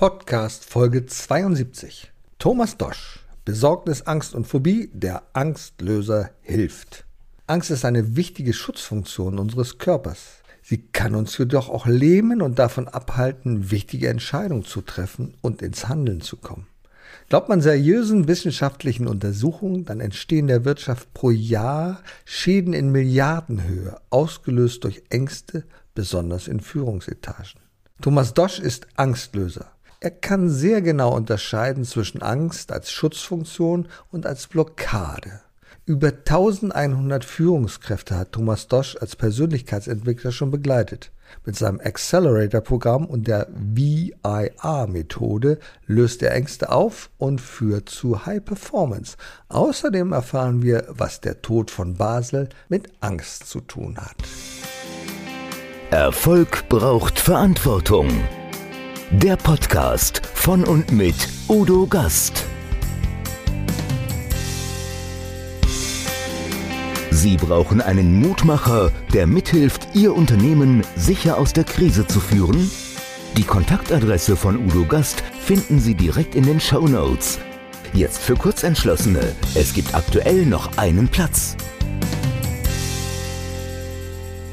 Podcast Folge 72. Thomas Dosch. Besorgnis, Angst und Phobie. Der Angstlöser hilft. Angst ist eine wichtige Schutzfunktion unseres Körpers. Sie kann uns jedoch auch lähmen und davon abhalten, wichtige Entscheidungen zu treffen und ins Handeln zu kommen. Glaubt man seriösen wissenschaftlichen Untersuchungen, dann entstehen der Wirtschaft pro Jahr Schäden in Milliardenhöhe, ausgelöst durch Ängste, besonders in Führungsetagen. Thomas Dosch ist Angstlöser. Er kann sehr genau unterscheiden zwischen Angst als Schutzfunktion und als Blockade. Über 1100 Führungskräfte hat Thomas Dosch als Persönlichkeitsentwickler schon begleitet. Mit seinem Accelerator-Programm und der VIR-Methode löst er Ängste auf und führt zu High Performance. Außerdem erfahren wir, was der Tod von Basel mit Angst zu tun hat. Erfolg braucht Verantwortung. Der Podcast von und mit Udo Gast. Sie brauchen einen Mutmacher, der mithilft, Ihr Unternehmen sicher aus der Krise zu führen? Die Kontaktadresse von Udo Gast finden Sie direkt in den Show Notes. Jetzt für Kurzentschlossene. Es gibt aktuell noch einen Platz.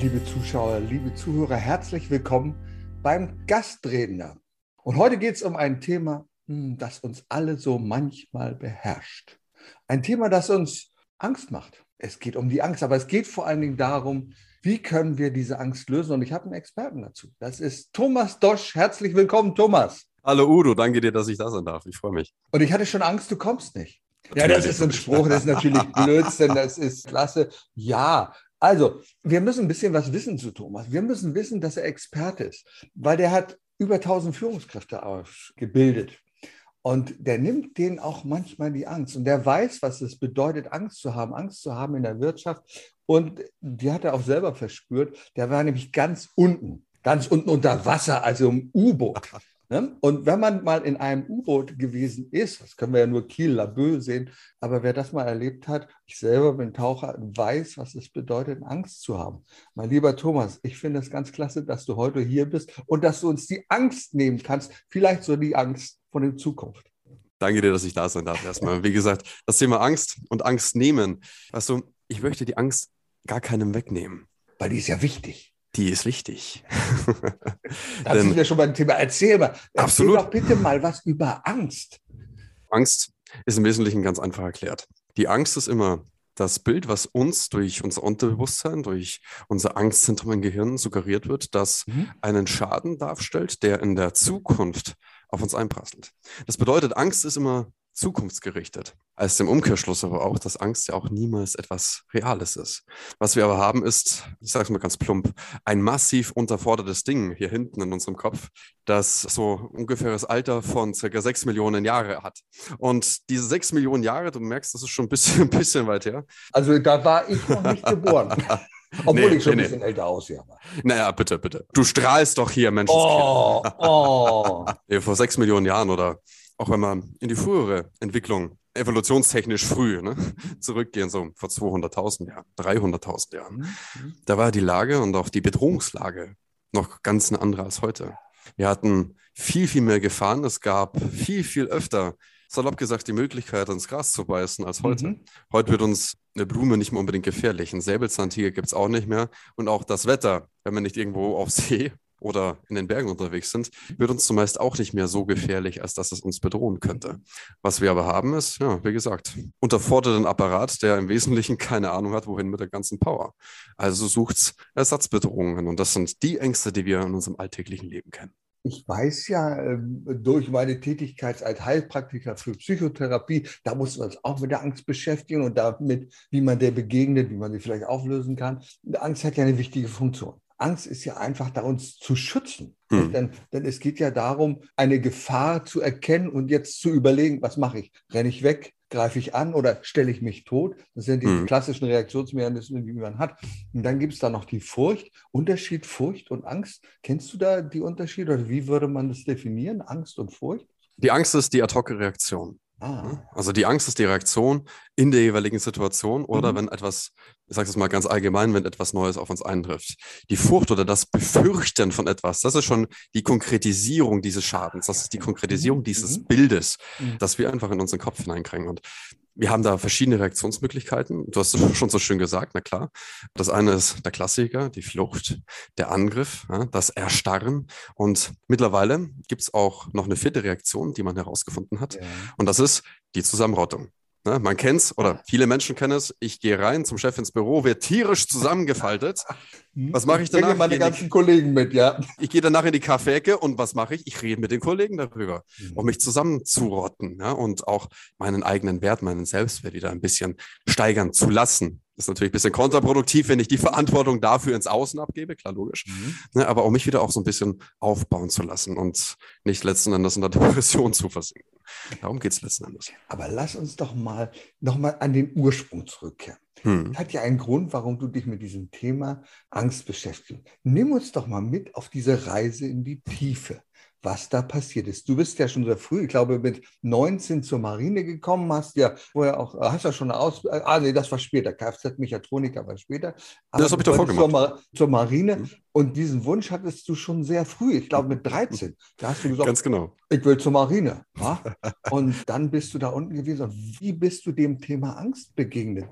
Liebe Zuschauer, liebe Zuhörer, herzlich willkommen beim Gastredner. Und heute geht es um ein Thema, hm, das uns alle so manchmal beherrscht. Ein Thema, das uns Angst macht. Es geht um die Angst, aber es geht vor allen Dingen darum, wie können wir diese Angst lösen? Und ich habe einen Experten dazu. Das ist Thomas Dosch. Herzlich willkommen, Thomas. Hallo Udo, danke dir, dass ich da sein darf. Ich freue mich. Und ich hatte schon Angst, du kommst nicht. Ja, das ist ein Spruch, das ist natürlich Blödsinn, das ist klasse. Ja, also, wir müssen ein bisschen was wissen zu Thomas. Wir müssen wissen, dass er Experte ist, weil der hat über 1000 Führungskräfte ausgebildet. Und der nimmt denen auch manchmal die Angst. Und der weiß, was es bedeutet, Angst zu haben, Angst zu haben in der Wirtschaft. Und die hat er auch selber verspürt. Der war nämlich ganz unten, ganz unten unter Wasser, also im U-Boot. Ne? Und wenn man mal in einem U-Boot gewesen ist, das können wir ja nur Kiel, Laboe sehen, aber wer das mal erlebt hat, ich selber bin Taucher, weiß, was es bedeutet, Angst zu haben. Mein lieber Thomas, ich finde es ganz klasse, dass du heute hier bist und dass du uns die Angst nehmen kannst, vielleicht so die Angst von der Zukunft. Danke dir, dass ich da sein darf. Erstmal, wie gesagt, das Thema Angst und Angst nehmen. Weißt du, ich möchte die Angst gar keinem wegnehmen. Weil die ist ja wichtig. Die ist wichtig. da sind wir schon beim Thema. Erzähl mal. Erzähl absolut. doch bitte mal was über Angst. Angst ist im Wesentlichen ganz einfach erklärt. Die Angst ist immer das Bild, was uns durch unser Unterbewusstsein, durch unser Angstzentrum im Gehirn suggeriert wird, das mhm. einen Schaden darstellt, der in der Zukunft auf uns einprasselt. Das bedeutet, Angst ist immer zukunftsgerichtet. Als dem Umkehrschluss aber auch, dass Angst ja auch niemals etwas Reales ist. Was wir aber haben, ist, ich sage es mal ganz plump, ein massiv unterfordertes Ding hier hinten in unserem Kopf, das so ungefähr das Alter von circa sechs Millionen Jahre hat. Und diese sechs Millionen Jahre, du merkst, das ist schon ein bisschen, ein bisschen weit her. Also da war ich noch nicht geboren. Obwohl nee, ich schon nee, ein bisschen nee. älter aussehe. Naja, bitte, bitte. Du strahlst doch hier, Mensch. Oh, oh. Vor sechs Millionen Jahren oder auch wenn wir in die frühere Entwicklung evolutionstechnisch früh ne, zurückgehen, so vor 200.000 Jahren, 300.000 Jahren, mhm, mhm. da war die Lage und auch die Bedrohungslage noch ganz eine andere als heute. Wir hatten viel, viel mehr Gefahren. Es gab viel, viel öfter, salopp gesagt, die Möglichkeit, ins Gras zu beißen als heute. Mhm. Heute wird uns eine Blume nicht mehr unbedingt gefährlich. Ein Säbelzahntiger gibt es auch nicht mehr. Und auch das Wetter, wenn man nicht irgendwo auf See oder in den Bergen unterwegs sind, wird uns zumeist auch nicht mehr so gefährlich, als dass es uns bedrohen könnte. Was wir aber haben, ist, ja, wie gesagt, unterforderten Apparat, der im Wesentlichen keine Ahnung hat, wohin mit der ganzen Power. Also sucht Ersatzbedrohungen und das sind die Ängste, die wir in unserem alltäglichen Leben kennen. Ich weiß ja ähm, durch meine Tätigkeit als Heilpraktiker für Psychotherapie, da muss man uns auch mit der Angst beschäftigen und damit, wie man der begegnet, wie man sie vielleicht auflösen kann. Angst hat ja eine wichtige Funktion. Angst ist ja einfach da, uns zu schützen. Hm. Denn, denn es geht ja darum, eine Gefahr zu erkennen und jetzt zu überlegen, was mache ich? Renne ich weg? Greife ich an oder stelle ich mich tot? Das sind die hm. klassischen Reaktionsmechanismen, die man hat. Und dann gibt es da noch die Furcht. Unterschied Furcht und Angst. Kennst du da die Unterschiede oder wie würde man das definieren? Angst und Furcht? Die Angst ist die ad hoc Reaktion. Ah. Also die Angst ist die Reaktion in der jeweiligen Situation oder mhm. wenn etwas, ich sage es mal ganz allgemein, wenn etwas Neues auf uns eintrifft. Die Furcht oder das Befürchten von etwas, das ist schon die Konkretisierung dieses Schadens, das ist die Konkretisierung mhm. dieses mhm. Bildes, mhm. das wir einfach in unseren Kopf hineinkriegen. Und wir haben da verschiedene Reaktionsmöglichkeiten. Du hast es schon so schön gesagt, na klar. Das eine ist der Klassiker, die Flucht, der Angriff, das Erstarren. Und mittlerweile gibt es auch noch eine vierte Reaktion, die man herausgefunden hat. Ja. Und das ist die Zusammenrottung. Ne, man kennt's oder viele Menschen kennen es. Ich gehe rein zum Chef ins Büro, wird tierisch zusammengefaltet. Was mache ich danach? Ich meine ganzen Kollegen mit, ja. Ich gehe danach in die Kaffeecke und was mache ich? Ich rede mit den Kollegen darüber, um mich zusammenzurotten ja, und auch meinen eigenen Wert, meinen Selbstwert wieder ein bisschen steigern zu lassen. Das ist natürlich ein bisschen kontraproduktiv, wenn ich die Verantwortung dafür ins Außen abgebe, klar, logisch. Mhm. Ne, aber um mich wieder auch so ein bisschen aufbauen zu lassen und nicht letzten Endes in der Depression zu versinken. Darum geht es letzten Endes. Aber lass uns doch mal nochmal an den Ursprung zurückkehren. Hm. Hat ja einen Grund, warum du dich mit diesem Thema Angst beschäftigst. Nimm uns doch mal mit auf diese Reise in die Tiefe was da passiert ist. Du bist ja schon sehr früh, ich glaube, mit 19 zur Marine gekommen, hast ja vorher auch, hast ja schon eine Ausbildung, ah nee, das war später, Kfz-Mechatroniker war später. Aber das habe ich davor gemacht. Zur, zur Marine mhm. und diesen Wunsch hattest du schon sehr früh, ich glaube mit 13. Da hast du gesagt, Ganz genau. ich will zur Marine. Ja? und dann bist du da unten gewesen. Und wie bist du dem Thema Angst begegnet,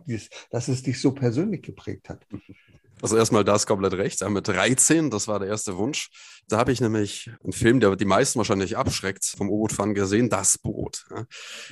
dass es dich so persönlich geprägt hat? Also erstmal, da ist komplett recht. Mit 13, das war der erste Wunsch. Da habe ich nämlich einen Film, der die meisten wahrscheinlich abschreckt, vom U-Boot-Fahren gesehen, Das Boot.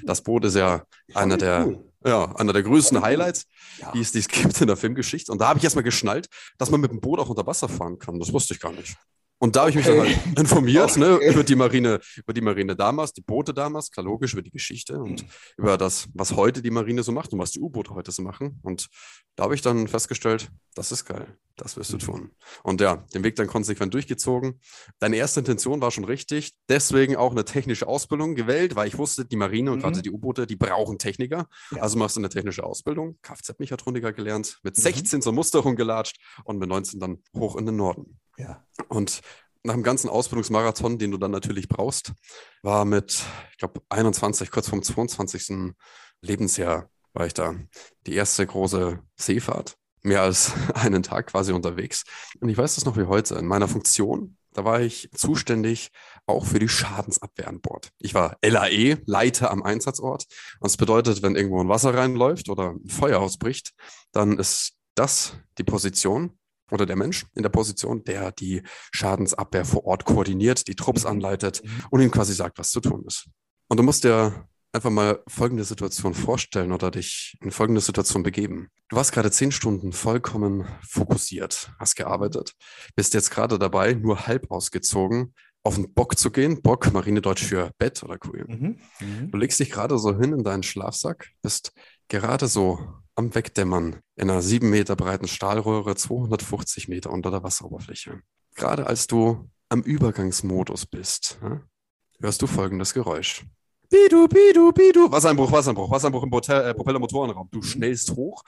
Das Boot ist ja einer der, cool. ja, einer der größten Highlights, ja. die, es, die es gibt in der Filmgeschichte. Und da habe ich erstmal geschnallt, dass man mit dem Boot auch unter Wasser fahren kann. Das wusste ich gar nicht. Und da habe ich mich okay. dann halt informiert ne, okay. ne, über die Marine, über die Marine damals, die Boote damals, klar logisch, über die Geschichte und mhm. über das, was heute die Marine so macht und was die U-Boote heute so machen. Und da habe ich dann festgestellt, das ist geil, das wirst du mhm. tun. Und ja, den Weg dann konsequent durchgezogen. Deine erste Intention war schon richtig, deswegen auch eine technische Ausbildung gewählt, weil ich wusste, die Marine und mhm. gerade die U-Boote, die brauchen Techniker. Ja. Also machst du eine technische Ausbildung, Kfz-Mechatroniker gelernt, mit 16 mhm. zur Musterung gelatscht und mit 19 dann hoch in den Norden. Ja. Und nach dem ganzen Ausbildungsmarathon, den du dann natürlich brauchst, war mit, ich glaube, 21, kurz vorm 22. Lebensjahr war ich da. Die erste große Seefahrt. Mehr als einen Tag quasi unterwegs. Und ich weiß das noch wie heute. In meiner Funktion, da war ich zuständig auch für die Schadensabwehr an Bord. Ich war LAE, Leiter am Einsatzort. Und das bedeutet, wenn irgendwo ein Wasser reinläuft oder ein Feuer ausbricht, dann ist das die Position, oder der Mensch in der Position, der die Schadensabwehr vor Ort koordiniert, die Trupps mhm. anleitet mhm. und ihnen quasi sagt, was zu tun ist. Und du musst dir einfach mal folgende Situation vorstellen oder dich in folgende Situation begeben. Du warst gerade zehn Stunden vollkommen fokussiert, hast gearbeitet, bist jetzt gerade dabei, nur halb ausgezogen, auf den Bock zu gehen. Bock, Marinedeutsch für Bett oder Kuh. Mhm. Mhm. Du legst dich gerade so hin in deinen Schlafsack, bist gerade so am Wegdämmern in einer sieben Meter breiten Stahlröhre, 250 Meter unter der Wasseroberfläche. Gerade als du am Übergangsmodus bist, hörst du folgendes Geräusch. Bidu, bidu, bidu. Wassereinbruch, Wassereinbruch, Wassereinbruch im Hotel, äh, Propellermotorenraum. Du schnellst hoch,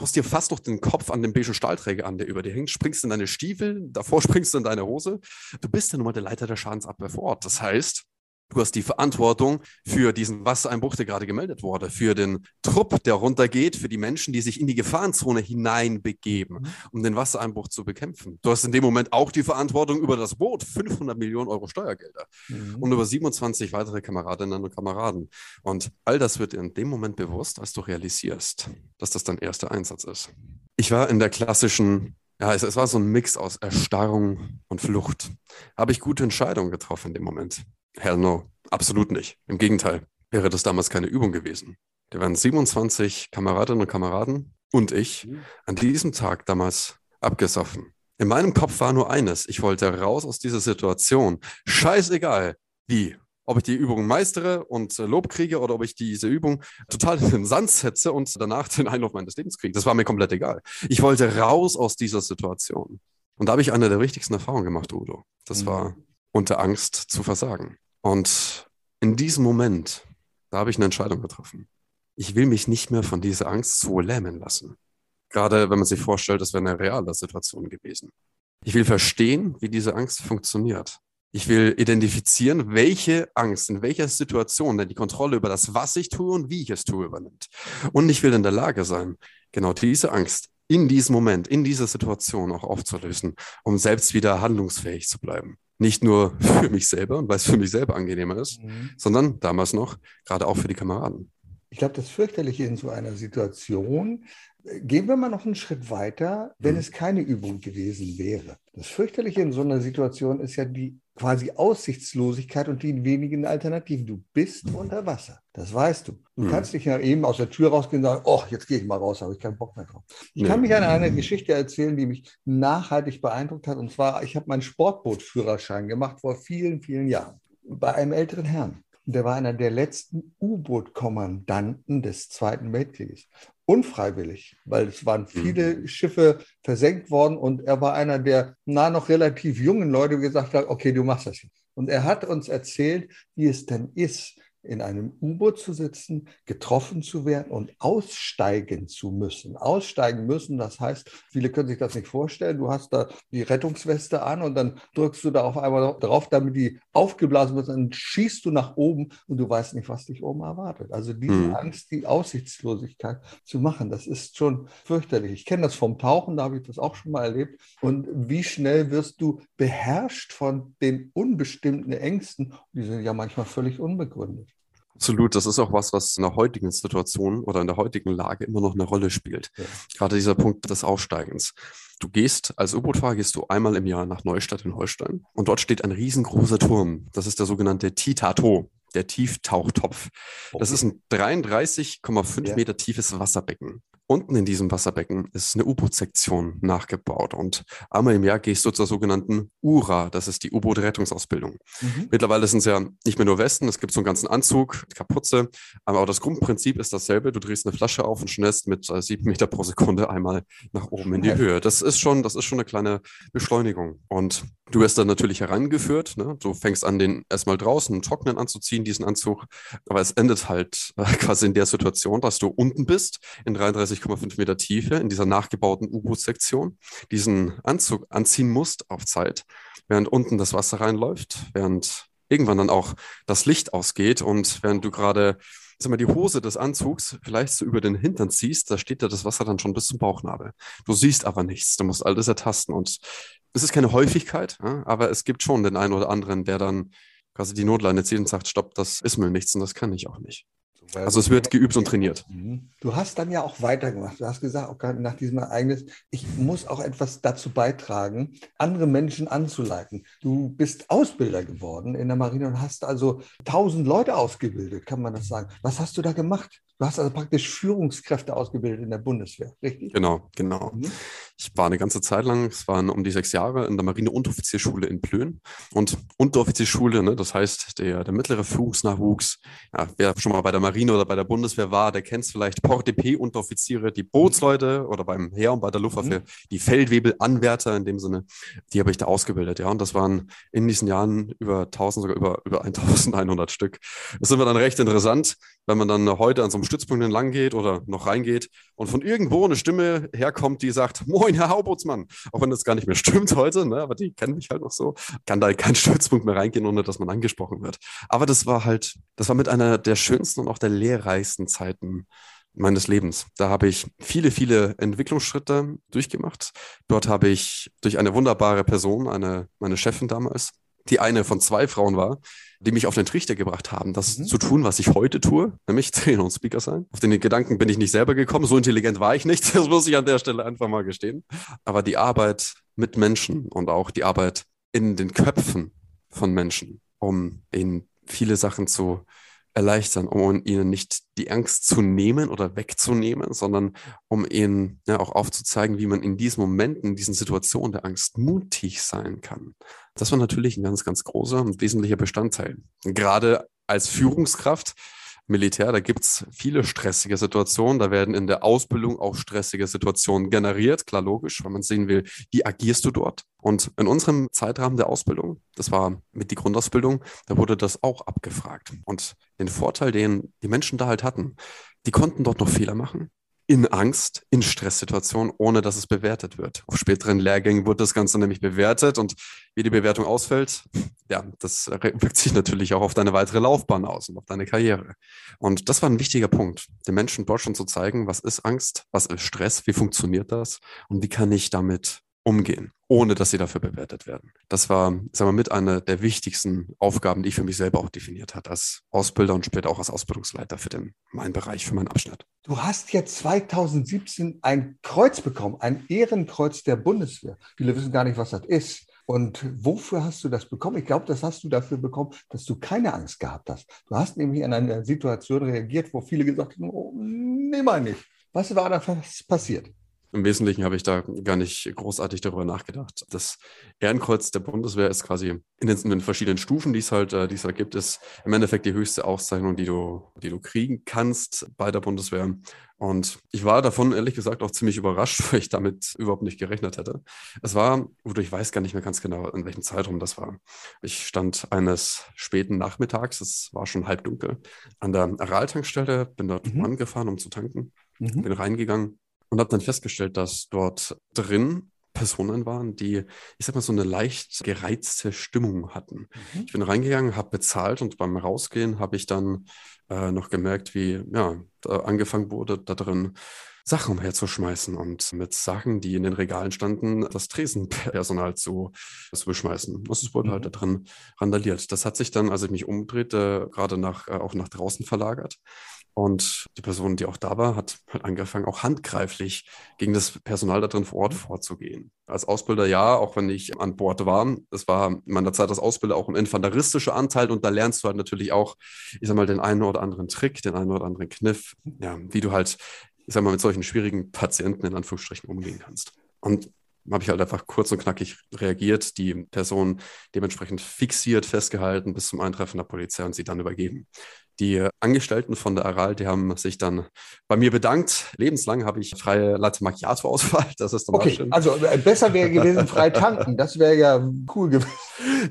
haust dir fast noch den Kopf an den beigen Stahlträger an, der über dir hängt, springst in deine Stiefel, davor springst du in deine Hose. Du bist ja nun mal der Leiter der Schadensabwehr vor Ort. Das heißt, Du hast die Verantwortung für diesen Wassereinbruch, der gerade gemeldet wurde, für den Trupp, der runtergeht, für die Menschen, die sich in die Gefahrenzone hineinbegeben, mhm. um den Wassereinbruch zu bekämpfen. Du hast in dem Moment auch die Verantwortung über das Boot, 500 Millionen Euro Steuergelder mhm. und über 27 weitere Kameradinnen und Kameraden. Und all das wird dir in dem Moment bewusst, als du realisierst, dass das dein erster Einsatz ist. Ich war in der klassischen ja, es, es, war so ein Mix aus Erstarrung und Flucht. Habe ich gute Entscheidungen getroffen in dem Moment? Hell no, absolut nicht. Im Gegenteil, wäre das damals keine Übung gewesen. Da waren 27 Kameradinnen und Kameraden und ich an diesem Tag damals abgesoffen. In meinem Kopf war nur eines, ich wollte raus aus dieser Situation. Scheißegal, wie. Ob ich die Übung meistere und äh, Lob kriege oder ob ich diese Übung total in den Sand setze und danach den Einlauf meines Lebens kriege. Das war mir komplett egal. Ich wollte raus aus dieser Situation. Und da habe ich eine der wichtigsten Erfahrungen gemacht, Udo. Das mhm. war unter Angst zu versagen. Und in diesem Moment, da habe ich eine Entscheidung getroffen. Ich will mich nicht mehr von dieser Angst so lähmen lassen. Gerade wenn man sich vorstellt, das wäre eine reale Situation gewesen. Ich will verstehen, wie diese Angst funktioniert. Ich will identifizieren, welche Angst in welcher Situation denn die Kontrolle über das, was ich tue und wie ich es tue, übernimmt. Und ich will in der Lage sein, genau diese Angst in diesem Moment, in dieser Situation auch aufzulösen, um selbst wieder handlungsfähig zu bleiben. Nicht nur für mich selber und weil es für mich selber angenehmer ist, mhm. sondern damals noch gerade auch für die Kameraden. Ich glaube, das Fürchterliche in so einer Situation Gehen wir mal noch einen Schritt weiter, wenn mhm. es keine Übung gewesen wäre. Das Fürchterliche in so einer Situation ist ja die quasi Aussichtslosigkeit und die wenigen Alternativen. Du bist unter Wasser. Das weißt du. Du mhm. kannst nicht ja eben aus der Tür rausgehen und sagen, oh, jetzt gehe ich mal raus, habe ich keinen Bock mehr drauf. Ich nee. kann mich an eine Geschichte erzählen, die mich nachhaltig beeindruckt hat. Und zwar, ich habe meinen Sportbootführerschein gemacht vor vielen, vielen Jahren bei einem älteren Herrn. Der war einer der letzten U-Boot-Kommandanten des Zweiten Weltkrieges unfreiwillig, weil es waren viele mhm. Schiffe versenkt worden und er war einer der na noch relativ jungen Leute, die gesagt hat, okay, du machst das. Und er hat uns erzählt, wie es denn ist, in einem U-Boot zu sitzen, getroffen zu werden und aussteigen zu müssen. Aussteigen müssen, das heißt, viele können sich das nicht vorstellen. Du hast da die Rettungsweste an und dann drückst du da auf einmal drauf, damit die aufgeblasen wird. Dann schießt du nach oben und du weißt nicht, was dich oben erwartet. Also diese mhm. Angst, die Aussichtslosigkeit zu machen, das ist schon fürchterlich. Ich kenne das vom Tauchen, da habe ich das auch schon mal erlebt. Und wie schnell wirst du beherrscht von den unbestimmten Ängsten? Die sind ja manchmal völlig unbegründet. Absolut, das ist auch was, was in der heutigen Situation oder in der heutigen Lage immer noch eine Rolle spielt. Ja. Gerade dieser Punkt des Aufsteigens. Du gehst als U-Boot-Fahrer gehst du einmal im Jahr nach Neustadt in Holstein und dort steht ein riesengroßer Turm. Das ist der sogenannte Titato, der Tieftauchtopf. Das ist ein 33,5 Meter tiefes Wasserbecken. Unten in diesem Wasserbecken ist eine U-Boot-Sektion nachgebaut und einmal im Jahr gehst du zur sogenannten URA, das ist die U-Boot-Rettungsausbildung. Mhm. Mittlerweile sind es ja nicht mehr nur Westen, es gibt so einen ganzen Anzug, Kapuze, aber auch das Grundprinzip ist dasselbe. Du drehst eine Flasche auf und schnellst mit äh, sieben Meter pro Sekunde einmal nach oben in die Höhe. Das ist schon, das ist schon eine kleine Beschleunigung. Und du wirst dann natürlich herangeführt. Ne? Du fängst an, den erstmal draußen im Trocknen anzuziehen, diesen Anzug. Aber es endet halt äh, quasi in der Situation, dass du unten bist in 33 20,5 Meter Tiefe in dieser nachgebauten U-Boot-Sektion diesen Anzug anziehen musst auf Zeit, während unten das Wasser reinläuft, während irgendwann dann auch das Licht ausgeht und während du gerade sag mal, die Hose des Anzugs vielleicht so über den Hintern ziehst, da steht da das Wasser dann schon bis zum Bauchnabel. Du siehst aber nichts, du musst alles ertasten und es ist keine Häufigkeit, ja, aber es gibt schon den einen oder anderen, der dann quasi die Notleine zieht und sagt, stopp, das ist mir nichts und das kann ich auch nicht. Also es wird geübt und trainiert. Mhm. Du hast dann ja auch weitergemacht. Du hast gesagt, gerade nach diesem Ereignis, ich muss auch etwas dazu beitragen, andere Menschen anzuleiten. Du bist Ausbilder geworden in der Marine und hast also tausend Leute ausgebildet, kann man das sagen. Was hast du da gemacht? Du hast also praktisch Führungskräfte ausgebildet in der Bundeswehr, richtig? Genau, genau. Mhm. Ich war eine ganze Zeit lang, es waren um die sechs Jahre, in der Marine-Unteroffizierschule in Plön. Und Unteroffizierschule, ne, das heißt, der, der mittlere Führungsnachwuchs, ja, wer schon mal bei der Marine oder bei der Bundeswehr war, der kennt es vielleicht, Port-DP-Unteroffiziere, die Bootsleute oder beim Heer und bei der Luftwaffe, mhm. die Feldwebel-Anwärter in dem Sinne, die habe ich da ausgebildet, ja. Und das waren in diesen Jahren über 1000, sogar über, über 1100 Stück. Das ist immer dann recht interessant, wenn man dann heute an so einem Stützpunkt entlang geht oder noch reingeht und von irgendwo eine Stimme herkommt, die sagt, moin, Herr Haubootsmann. Auch wenn das gar nicht mehr stimmt heute, ne, aber die kennen mich halt noch so. Kann da kein Stützpunkt mehr reingehen, ohne dass man angesprochen wird. Aber das war halt, das war mit einer der schönsten und auch der lehrreichsten Zeiten meines Lebens. Da habe ich viele, viele Entwicklungsschritte durchgemacht. Dort habe ich durch eine wunderbare Person, eine, meine Chefin damals, die eine von zwei Frauen war, die mich auf den Trichter gebracht haben, das mhm. zu tun, was ich heute tue, nämlich Trainer und Speaker sein. Auf den Gedanken bin ich nicht selber gekommen, so intelligent war ich nicht, das muss ich an der Stelle einfach mal gestehen. Aber die Arbeit mit Menschen und auch die Arbeit in den Köpfen von Menschen, um ihnen viele Sachen zu erleichtern, um ihnen nicht die Angst zu nehmen oder wegzunehmen, sondern um ihnen ja, auch aufzuzeigen, wie man in diesen Momenten, in diesen Situationen der Angst mutig sein kann. Das war natürlich ein ganz, ganz großer und wesentlicher Bestandteil. Gerade als Führungskraft Militär, da gibt es viele stressige Situationen. Da werden in der Ausbildung auch stressige Situationen generiert. Klar, logisch, weil man sehen will, wie agierst du dort. Und in unserem Zeitrahmen der Ausbildung, das war mit die Grundausbildung, da wurde das auch abgefragt. Und den Vorteil, den die Menschen da halt hatten, die konnten dort noch Fehler machen. In Angst, in Stresssituationen, ohne dass es bewertet wird. Auf späteren Lehrgängen wird das Ganze nämlich bewertet und wie die Bewertung ausfällt, ja, das wirkt sich natürlich auch auf deine weitere Laufbahn aus und auf deine Karriere. Und das war ein wichtiger Punkt, den Menschen dort schon zu zeigen, was ist Angst, was ist Stress, wie funktioniert das und wie kann ich damit umgehen, ohne dass sie dafür bewertet werden. Das war, sagen wir, mit einer der wichtigsten Aufgaben, die ich für mich selber auch definiert hat als Ausbilder und später auch als Ausbildungsleiter für den, meinen Bereich, für meinen Abschnitt. Du hast jetzt 2017 ein Kreuz bekommen, ein Ehrenkreuz der Bundeswehr. Viele wissen gar nicht, was das ist. Und wofür hast du das bekommen? Ich glaube, das hast du dafür bekommen, dass du keine Angst gehabt hast. Du hast nämlich in einer Situation reagiert, wo viele gesagt haben, oh, nee, mal nicht. Was war da passiert? Im Wesentlichen habe ich da gar nicht großartig darüber nachgedacht. Das Ehrenkreuz der Bundeswehr ist quasi in den, in den verschiedenen Stufen, die es halt, äh, die es halt gibt, ist im Endeffekt die höchste Auszeichnung, die du, die du kriegen kannst bei der Bundeswehr. Und ich war davon ehrlich gesagt auch ziemlich überrascht, weil ich damit überhaupt nicht gerechnet hätte. Es war, oder ich weiß gar nicht mehr ganz genau, in welchem Zeitraum das war. Ich stand eines späten Nachmittags, es war schon halb dunkel, an der Aral-Tankstelle, bin dort mhm. angefahren, um zu tanken, mhm. bin reingegangen und habe dann festgestellt, dass dort drin Personen waren, die, ich sag mal, so eine leicht gereizte Stimmung hatten. Mhm. Ich bin reingegangen, habe bezahlt und beim Rausgehen habe ich dann äh, noch gemerkt, wie ja, angefangen wurde, da drin Sachen umherzuschmeißen und mit Sachen, die in den Regalen standen, das Tresenpersonal zu, zu beschmeißen. Das ist wurde halt mhm. halt da drin randaliert. Das hat sich dann, als ich mich umdrehte, gerade nach, äh, auch nach draußen verlagert. Und die Person, die auch da war, hat halt angefangen, auch handgreiflich gegen das Personal da drin vor Ort vorzugehen. Als Ausbilder ja, auch wenn ich an Bord war. Es war in meiner Zeit als Ausbilder auch ein infanteristischer Anteil und da lernst du halt natürlich auch, ich sag mal, den einen oder anderen Trick, den einen oder anderen Kniff, ja, wie du halt, ich sag mal, mit solchen schwierigen Patienten in Anführungsstrichen umgehen kannst. Und habe ich halt einfach kurz und knackig reagiert, die Person dementsprechend fixiert, festgehalten bis zum Eintreffen der Polizei und sie dann übergeben. Die Angestellten von der Aral, die haben sich dann bei mir bedankt. Lebenslang habe ich freie Latte Macchiato-Auswahl. Das ist dann Okay, schön. also äh, besser wäre gewesen, frei tanken. Das wäre ja cool gewesen.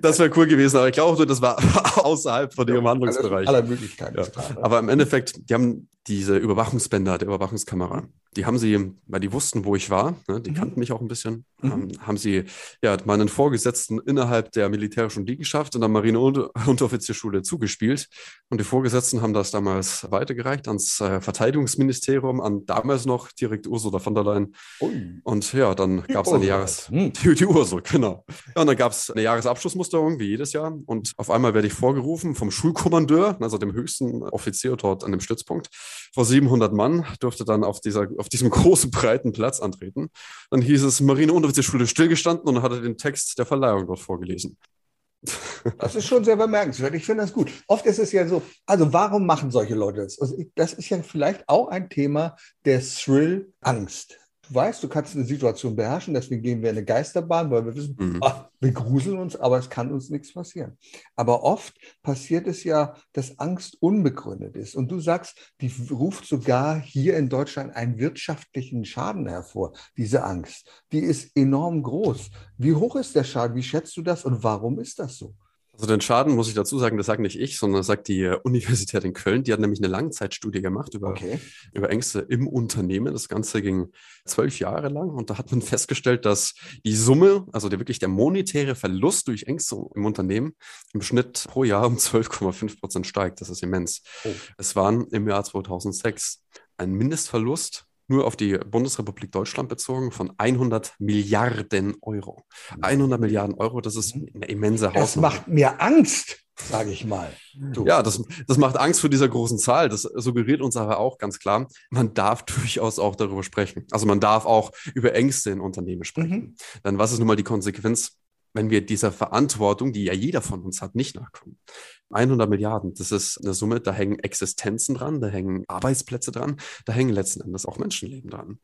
Das wäre cool gewesen, aber ich glaube, das war außerhalb von ihrem Handlungsbereich. Aller Möglichkeiten. Ja. Aber im Endeffekt, die haben diese Überwachungsbänder der Überwachungskamera, die haben sie, weil die wussten, wo ich war, ne, die mhm. kannten mich auch ein bisschen, mhm. ähm, haben sie ja meinen Vorgesetzten innerhalb der militärischen Liegenschaft in der Marine-Unteroffizierschule zugespielt. Und die Vorgesetzten haben das damals weitergereicht ans äh, Verteidigungsministerium, an damals noch direkt Ursula von der Leyen. Ui. Und ja, dann gab es eine Jahres... Hm. Die, die Ursula, genau. Ja, und dann gab es eine Jahresabschlussmusterung, wie jedes Jahr. Und auf einmal werde ich vorgerufen vom Schulkommandeur, also dem höchsten Offizier dort an dem Stützpunkt vor 700 Mann, durfte dann auf, dieser, auf diesem großen, breiten Platz antreten. Dann hieß es Marine-Unteroffizierschule stillgestanden und hatte den Text der Verleihung dort vorgelesen. Das ist schon sehr bemerkenswert. Ich finde das gut. Oft ist es ja so, also warum machen solche Leute das? Also das ist ja vielleicht auch ein Thema der Thrill Angst. Du weißt, du kannst eine Situation beherrschen, deswegen gehen wir in eine Geisterbahn, weil wir wissen, mhm. ach, wir gruseln uns, aber es kann uns nichts passieren. Aber oft passiert es ja, dass Angst unbegründet ist. Und du sagst, die ruft sogar hier in Deutschland einen wirtschaftlichen Schaden hervor, diese Angst. Die ist enorm groß. Wie hoch ist der Schaden? Wie schätzt du das und warum ist das so? Also den Schaden muss ich dazu sagen, das sagt nicht ich, sondern das sagt die Universität in Köln. Die hat nämlich eine Langzeitstudie gemacht über, okay. über Ängste im Unternehmen. Das Ganze ging zwölf Jahre lang und da hat man festgestellt, dass die Summe, also der, wirklich der monetäre Verlust durch Ängste im Unternehmen im Schnitt pro Jahr um 12,5 Prozent steigt. Das ist immens. Oh. Es waren im Jahr 2006 ein Mindestverlust nur auf die Bundesrepublik Deutschland bezogen von 100 Milliarden Euro. 100 Milliarden Euro, das ist eine immense Hausnummer. Das macht mir Angst, sage ich mal. Du. Ja, das, das macht Angst vor dieser großen Zahl. Das suggeriert uns aber auch ganz klar, man darf durchaus auch darüber sprechen. Also man darf auch über Ängste in Unternehmen sprechen. Mhm. Dann was ist nun mal die Konsequenz? Wenn wir dieser Verantwortung, die ja jeder von uns hat, nicht nachkommen. 100 Milliarden, das ist eine Summe, da hängen Existenzen dran, da hängen Arbeitsplätze dran, da hängen letzten Endes auch Menschenleben dran.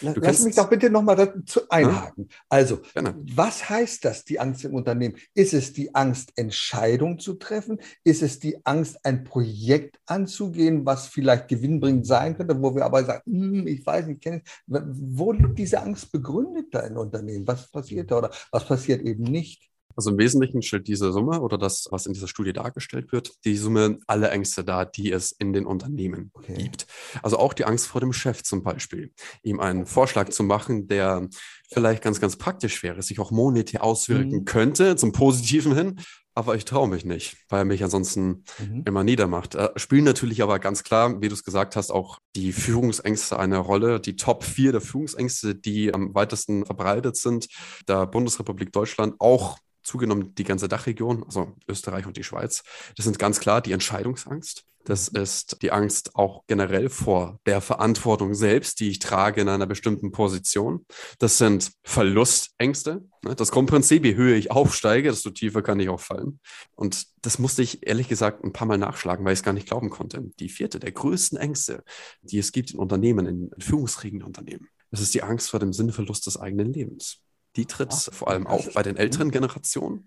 Du Lass kannst, mich doch bitte nochmal dazu einhaken. Ja? Also, Gerne. was heißt das, die Angst im Unternehmen? Ist es die Angst, Entscheidungen zu treffen? Ist es die Angst, ein Projekt anzugehen, was vielleicht gewinnbringend sein könnte, wo wir aber sagen, hm, ich weiß nicht, kenne Wo liegt diese Angst begründet da in Unternehmen? Was passiert da oder was passiert eben nicht? Also im Wesentlichen stellt diese Summe oder das, was in dieser Studie dargestellt wird, die Summe alle Ängste dar, die es in den Unternehmen okay. gibt. Also auch die Angst vor dem Chef zum Beispiel, ihm einen Vorschlag zu machen, der vielleicht ganz, ganz praktisch wäre, sich auch monetär auswirken mhm. könnte, zum Positiven hin, aber ich traue mich nicht, weil er mich ansonsten mhm. immer niedermacht. Äh, spielen natürlich aber ganz klar, wie du es gesagt hast, auch die Führungsängste eine Rolle. Die Top 4 der Führungsängste, die am weitesten verbreitet sind, der Bundesrepublik Deutschland, auch zugenommen die ganze Dachregion, also Österreich und die Schweiz. Das sind ganz klar die Entscheidungsangst. Das mhm. ist die Angst auch generell vor der Verantwortung selbst, die ich trage in einer bestimmten Position. Das sind Verlustängste. Ne? Das Grundprinzip, je höher ich aufsteige, desto tiefer kann ich auch fallen. Und das musste ich ehrlich gesagt ein paar Mal nachschlagen, weil ich es gar nicht glauben konnte. Die vierte der größten Ängste, die es gibt in Unternehmen, in führungsregenden Unternehmen, das ist die Angst vor dem Sinnverlust des eigenen Lebens die tritt Ach, vor allem auch bei den älteren Generationen,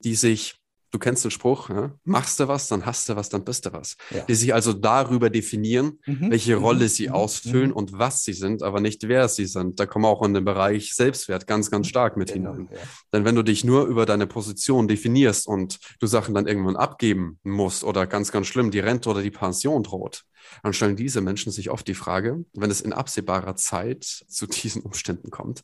die sich, du kennst den Spruch, ja, machst du was, dann hast du was, dann bist du was. Ja. Die sich also darüber definieren, mhm. welche mhm. Rolle sie mhm. ausfüllen mhm. und was sie sind, aber nicht wer sie sind. Da kommen wir auch in den Bereich Selbstwert ganz, ganz stark mit genau, hinein. Ja. Denn wenn du dich nur über deine Position definierst und du Sachen dann irgendwann abgeben musst oder ganz, ganz schlimm, die Rente oder die Pension droht, dann stellen diese Menschen sich oft die Frage, wenn es in absehbarer Zeit zu diesen Umständen kommt,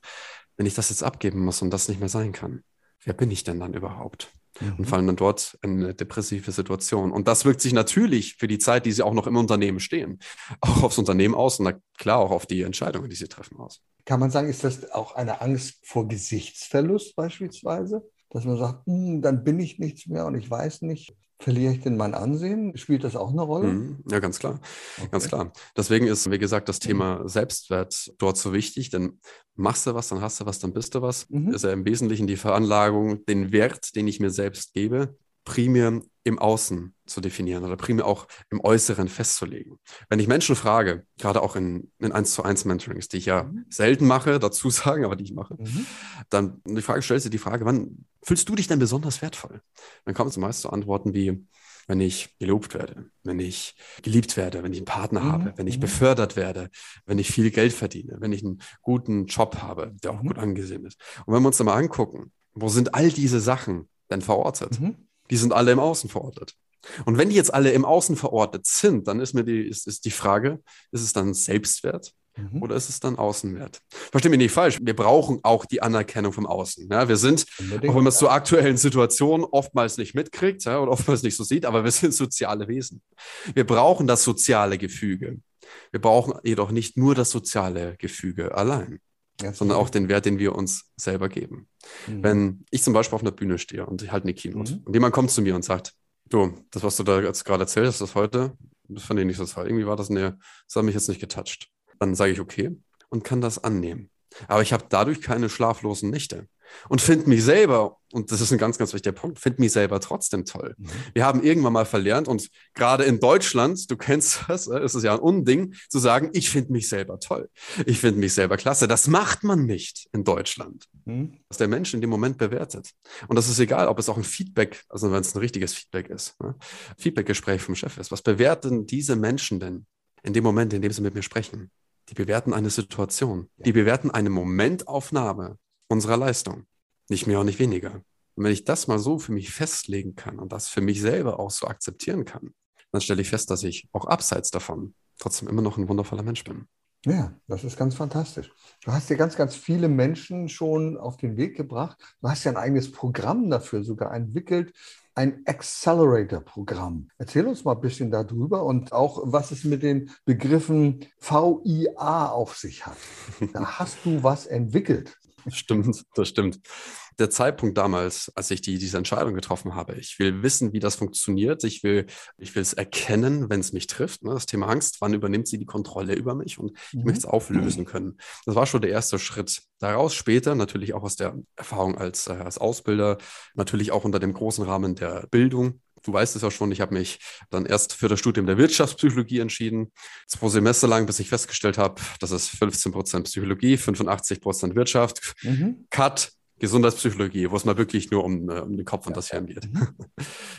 wenn ich das jetzt abgeben muss und das nicht mehr sein kann, wer bin ich denn dann überhaupt? Mhm. Und fallen dann dort in eine depressive Situation. Und das wirkt sich natürlich für die Zeit, die sie auch noch im Unternehmen stehen, auch aufs Unternehmen aus und klar auch auf die Entscheidungen, die sie treffen aus. Kann man sagen, ist das auch eine Angst vor Gesichtsverlust beispielsweise? Dass man sagt, hm, dann bin ich nichts mehr und ich weiß nicht, Verliere ich denn mein Ansehen? Spielt das auch eine Rolle? Mhm. Ja, ganz klar. Okay. Ganz klar. Deswegen ist, wie gesagt, das Thema. Selbstwert dort so wichtig, denn machst du was, dann hast du was, dann bist du was. Mhm. Ist ja im Wesentlichen die Veranlagung, den Wert, den ich mir selbst gebe, primär im Außen zu definieren oder primär auch im Äußeren festzulegen. Wenn ich Menschen frage, gerade auch in, in 1 zu 1 Mentorings, die ich ja mhm. selten mache, dazu sagen, aber die ich mache, mhm. dann die Frage stellst du die Frage, wann fühlst du dich denn besonders wertvoll? Dann kommen zumeist so Antworten wie, wenn ich gelobt werde, wenn ich geliebt werde, wenn ich einen Partner mhm. habe, wenn ich mhm. befördert werde, wenn ich viel Geld verdiene, wenn ich einen guten Job habe, der auch mhm. gut angesehen ist. Und wenn wir uns da mal angucken, wo sind all diese Sachen denn verortet? Die sind alle im Außen verortet. Und wenn die jetzt alle im Außen verortet sind, dann ist mir die, ist, ist die Frage, ist es dann Selbstwert mhm. oder ist es dann Außenwert? Versteh mich nicht falsch, wir brauchen auch die Anerkennung vom Außen. Ja, wir sind, Unbedingt, auch wenn man es zur aktuellen Situation oftmals nicht mitkriegt ja, oder oftmals nicht so sieht, aber wir sind soziale Wesen. Wir brauchen das soziale Gefüge. Wir brauchen jedoch nicht nur das soziale Gefüge allein sondern auch den Wert, den wir uns selber geben. Mhm. Wenn ich zum Beispiel auf einer Bühne stehe und ich halte eine Keynote mhm. und jemand kommt zu mir und sagt, du, das, was du da jetzt gerade erzählt hast, das heute, das fand ich nicht so toll. Irgendwie war das, eine, das hat mich jetzt nicht getoucht. Dann sage ich, okay, und kann das annehmen. Aber ich habe dadurch keine schlaflosen Nächte und finde mich selber, und das ist ein ganz, ganz wichtiger Punkt, finde mich selber trotzdem toll. Mhm. Wir haben irgendwann mal verlernt und gerade in Deutschland, du kennst das, äh, ist es ja ein Unding, zu sagen, ich finde mich selber toll. Ich finde mich selber klasse. Das macht man nicht in Deutschland. Mhm. Was der Mensch in dem Moment bewertet. Und das ist egal, ob es auch ein Feedback, also wenn es ein richtiges Feedback ist, ne? Feedbackgespräch vom Chef ist. Was bewerten diese Menschen denn in dem Moment, in dem sie mit mir sprechen? Die bewerten eine Situation. Die bewerten eine Momentaufnahme unserer Leistung. Nicht mehr und nicht weniger. Und wenn ich das mal so für mich festlegen kann und das für mich selber auch so akzeptieren kann, dann stelle ich fest, dass ich auch abseits davon trotzdem immer noch ein wundervoller Mensch bin. Ja, das ist ganz fantastisch. Du hast ja ganz, ganz viele Menschen schon auf den Weg gebracht. Du hast ja ein eigenes Programm dafür sogar entwickelt, ein Accelerator-Programm. Erzähl uns mal ein bisschen darüber und auch, was es mit den Begriffen VIA auf sich hat. Da hast du was entwickelt. Stimmt, das stimmt. Der Zeitpunkt damals, als ich die, diese Entscheidung getroffen habe, ich will wissen, wie das funktioniert. Ich will, ich will es erkennen, wenn es mich trifft. Ne? Das Thema Angst, wann übernimmt sie die Kontrolle über mich und ich mhm. möchte es auflösen können. Das war schon der erste Schritt. Daraus später natürlich auch aus der Erfahrung als, äh, als Ausbilder, natürlich auch unter dem großen Rahmen der Bildung, du weißt es ja schon, ich habe mich dann erst für das Studium der Wirtschaftspsychologie entschieden. Zwei Semester lang, bis ich festgestellt habe, das ist 15 Prozent Psychologie, 85 Prozent Wirtschaft. Mhm. Cut, Gesundheitspsychologie, wo es mal wirklich nur um, äh, um den Kopf und das Hirn geht. Mhm.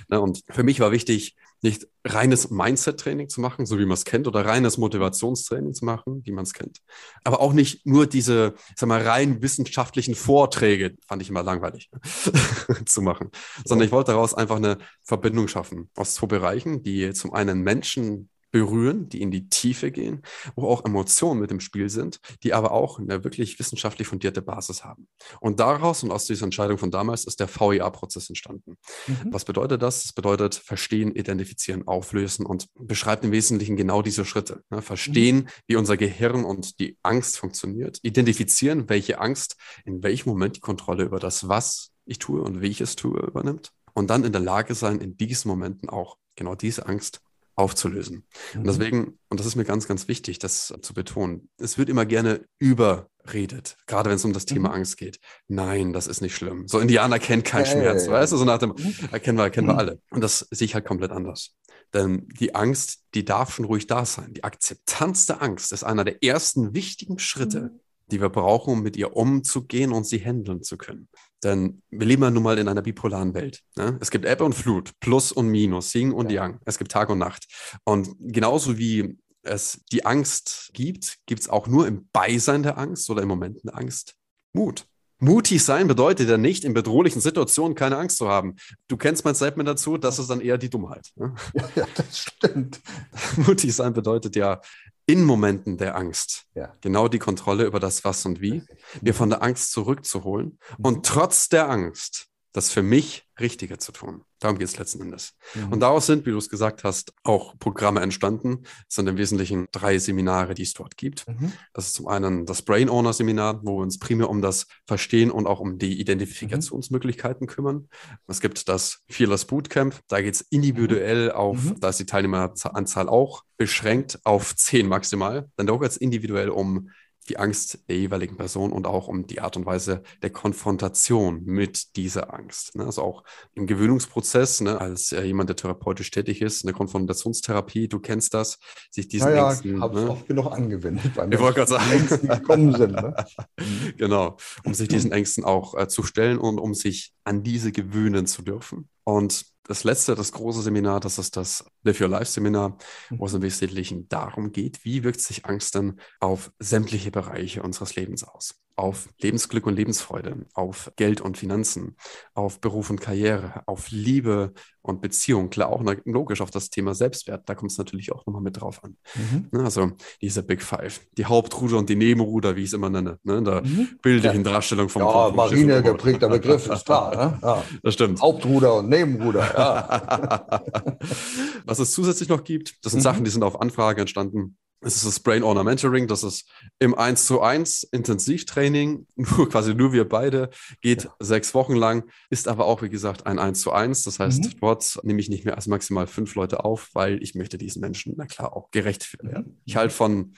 Ne, und für mich war wichtig, nicht reines Mindset-Training zu machen, so wie man es kennt, oder reines Motivationstraining zu machen, wie man es kennt. Aber auch nicht nur diese, sag mal, rein wissenschaftlichen Vorträge, fand ich immer langweilig, zu machen, sondern ich wollte daraus einfach eine Verbindung schaffen aus zwei Bereichen, die zum einen Menschen berühren, die in die Tiefe gehen, wo auch Emotionen mit im Spiel sind, die aber auch eine wirklich wissenschaftlich fundierte Basis haben. Und daraus und aus dieser Entscheidung von damals ist der VIA-Prozess entstanden. Mhm. Was bedeutet das? Das bedeutet verstehen, identifizieren, auflösen und beschreibt im Wesentlichen genau diese Schritte. Ne? Verstehen, mhm. wie unser Gehirn und die Angst funktioniert, identifizieren, welche Angst in welchem Moment die Kontrolle über das, was ich tue und wie ich es tue, übernimmt. Und dann in der Lage sein, in diesen Momenten auch genau diese Angst aufzulösen. Mhm. Und deswegen, und das ist mir ganz, ganz wichtig, das zu betonen, es wird immer gerne überredet, gerade wenn es um das Thema mhm. Angst geht. Nein, das ist nicht schlimm. So Indianer kennen keinen Schmerz, weißt du, so nach dem, mhm. erkennen wir, erkennen wir mhm. alle. Und das sehe ich halt komplett anders. Denn die Angst, die darf schon ruhig da sein. Die Akzeptanz der Angst ist einer der ersten wichtigen Schritte, mhm. die wir brauchen, um mit ihr umzugehen und sie handeln zu können. Denn wir leben ja nun mal in einer bipolaren Welt. Ne? Es gibt Ebbe und Flut, Plus und Minus, Yin und ja. Yang. Es gibt Tag und Nacht. Und genauso wie es die Angst gibt, gibt es auch nur im Beisein der Angst oder im Moment der Angst Mut. Mutig sein bedeutet ja nicht, in bedrohlichen Situationen keine Angst zu haben. Du kennst mein Statement dazu, das ist dann eher die Dummheit. Ne? Ja, ja, das stimmt. Mutig sein bedeutet ja, in Momenten der Angst ja. genau die Kontrolle über das Was und Wie, mir von der Angst zurückzuholen mhm. und trotz der Angst das für mich Richtige zu tun. Darum geht es letzten Endes. Mhm. Und daraus sind, wie du es gesagt hast, auch Programme entstanden. Es sind im Wesentlichen drei Seminare, die es dort gibt. Mhm. Das ist zum einen das Brain Owner Seminar, wo wir uns primär um das Verstehen und auch um die Identifikationsmöglichkeiten kümmern. Es gibt das Fearless Bootcamp. Da geht es individuell mhm. auf, mhm. da ist die Teilnehmeranzahl auch beschränkt auf zehn maximal. Dann da geht es individuell um die Angst der jeweiligen Person und auch um die Art und Weise der Konfrontation mit dieser Angst. Ne? Also auch im Gewöhnungsprozess, ne? als äh, jemand, der therapeutisch tätig ist, eine Konfrontationstherapie, du kennst das, sich diesen ja, Ängsten... Habe ne? oft genug angewendet. Ich wollte gerade sagen. Ängsten gekommen sind. Ne? genau, um sich diesen Ängsten auch äh, zu stellen und um sich an diese gewöhnen zu dürfen. Und das letzte, das große Seminar, das ist das Live Your Life Seminar, wo es im Wesentlichen darum geht, wie wirkt sich Angst denn auf sämtliche Bereiche unseres Lebens aus? Auf Lebensglück und Lebensfreude, auf Geld und Finanzen, auf Beruf und Karriere, auf Liebe und Beziehung. Klar, auch logisch auf das Thema Selbstwert. Da kommt es natürlich auch nochmal mit drauf an. Mhm. Ne, also diese Big Five. Die Hauptruder und die Nebenruder, wie ich es immer nenne. Ne? In der mhm. bildlichen ja. Darstellung vom Ja, Marine geprägter Begriff, ist klar. Ne? Ja. Das stimmt. Hauptruder und Nebenruder, ja. Was es zusätzlich noch gibt, das sind mhm. Sachen, die sind auf Anfrage entstanden. Es ist das Brain Owner Mentoring, das ist im 1 zu 1 Intensivtraining, nur quasi nur wir beide, geht ja. sechs Wochen lang, ist aber auch, wie gesagt, ein 1 zu 1. Das heißt, mhm. dort nehme ich nicht mehr als maximal fünf Leute auf, weil ich möchte diesen Menschen, na klar, auch gerecht werden. Mhm. Ich halte von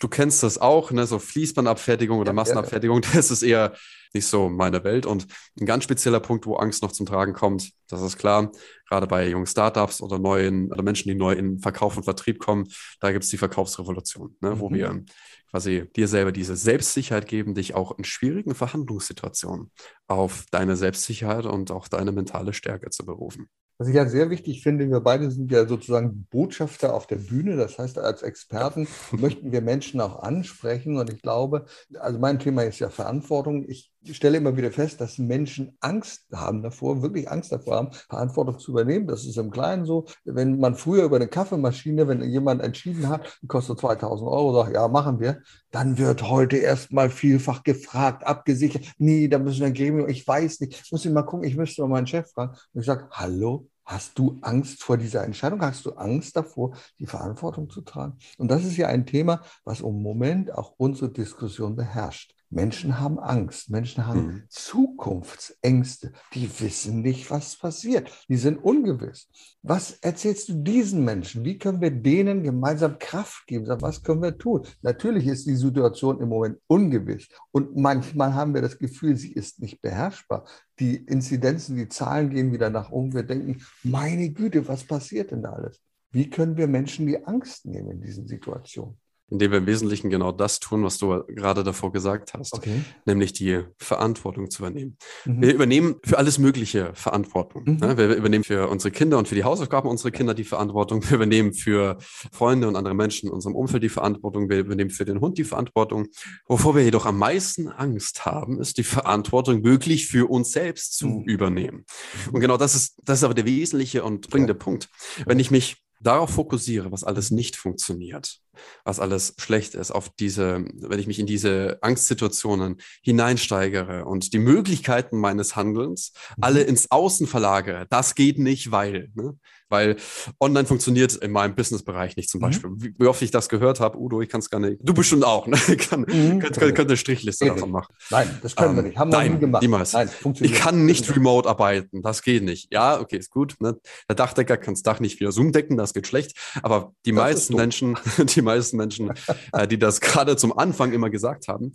du kennst das auch, ne? so Fließbandabfertigung oder Massenabfertigung, das ist eher nicht so meine Welt. Und ein ganz spezieller Punkt, wo Angst noch zum Tragen kommt, das ist klar, gerade bei jungen Startups oder neuen oder Menschen, die neu in Verkauf und Vertrieb kommen, da gibt es die Verkaufsrevolution, ne? wo mhm. wir quasi dir selber diese Selbstsicherheit geben, dich auch in schwierigen Verhandlungssituationen auf deine Selbstsicherheit und auch deine mentale Stärke zu berufen. Was ich ja sehr wichtig finde, wir beide sind ja sozusagen Botschafter auf der Bühne. Das heißt, als Experten möchten wir Menschen auch ansprechen. Und ich glaube, also mein Thema ist ja Verantwortung. Ich stelle immer wieder fest, dass Menschen Angst haben davor, wirklich Angst davor haben, Verantwortung zu übernehmen. Das ist im Kleinen so. Wenn man früher über eine Kaffeemaschine, wenn jemand entschieden hat, die kostet 2000 Euro, sagt, ja, machen wir, dann wird heute erstmal vielfach gefragt, abgesichert. Nee, da müssen wir Gremium, ich weiß nicht, muss ich mal gucken, ich müsste mal meinen Chef fragen. Und ich sage, hallo, Hast du Angst vor dieser Entscheidung? Hast du Angst davor, die Verantwortung zu tragen? Und das ist ja ein Thema, was im Moment auch unsere Diskussion beherrscht. Menschen haben Angst, Menschen haben mhm. Zukunftsängste, die wissen nicht, was passiert, die sind ungewiss. Was erzählst du diesen Menschen? Wie können wir denen gemeinsam Kraft geben? Was können wir tun? Natürlich ist die Situation im Moment ungewiss und manchmal haben wir das Gefühl, sie ist nicht beherrschbar. Die Inzidenzen, die Zahlen gehen wieder nach oben. Wir denken, meine Güte, was passiert denn da alles? Wie können wir Menschen die Angst nehmen in diesen Situationen? Indem wir im Wesentlichen genau das tun, was du gerade davor gesagt hast, okay. nämlich die Verantwortung zu übernehmen. Mhm. Wir übernehmen für alles Mögliche Verantwortung. Mhm. Ne? Wir übernehmen für unsere Kinder und für die Hausaufgaben unserer Kinder die Verantwortung. Wir übernehmen für Freunde und andere Menschen in unserem Umfeld die Verantwortung. Wir übernehmen für den Hund die Verantwortung. Wovor wir jedoch am meisten Angst haben, ist die Verantwortung wirklich für uns selbst zu mhm. übernehmen. Und genau das ist, das ist aber der wesentliche und dringende ja. Punkt. Wenn ich mich darauf fokussiere, was alles nicht funktioniert, was alles schlecht ist, auf diese, wenn ich mich in diese Angstsituationen hineinsteigere und die Möglichkeiten meines Handelns alle mhm. ins Außen verlagere, das geht nicht, weil. Ne? weil online funktioniert in meinem Businessbereich nicht zum mhm. Beispiel. Mhm. Wie, wie, oft ich das gehört habe, Udo, ich kann es gar nicht. Du bestimmt auch, ne? kann, mhm. könnt, könnt, könnt eine Strichliste Eben. davon machen. Nein, das können ähm, wir nicht. Haben wir nie gemacht. Niemals. Nein, funktioniert. Ich kann nicht remote arbeiten, das geht nicht. Ja, okay, ist gut. Ne? Der Dachdecker kann das Dach nicht wieder Zoom decken, das geht schlecht. Aber die das meisten Menschen, die meisten Menschen, äh, die das gerade zum Anfang immer gesagt haben,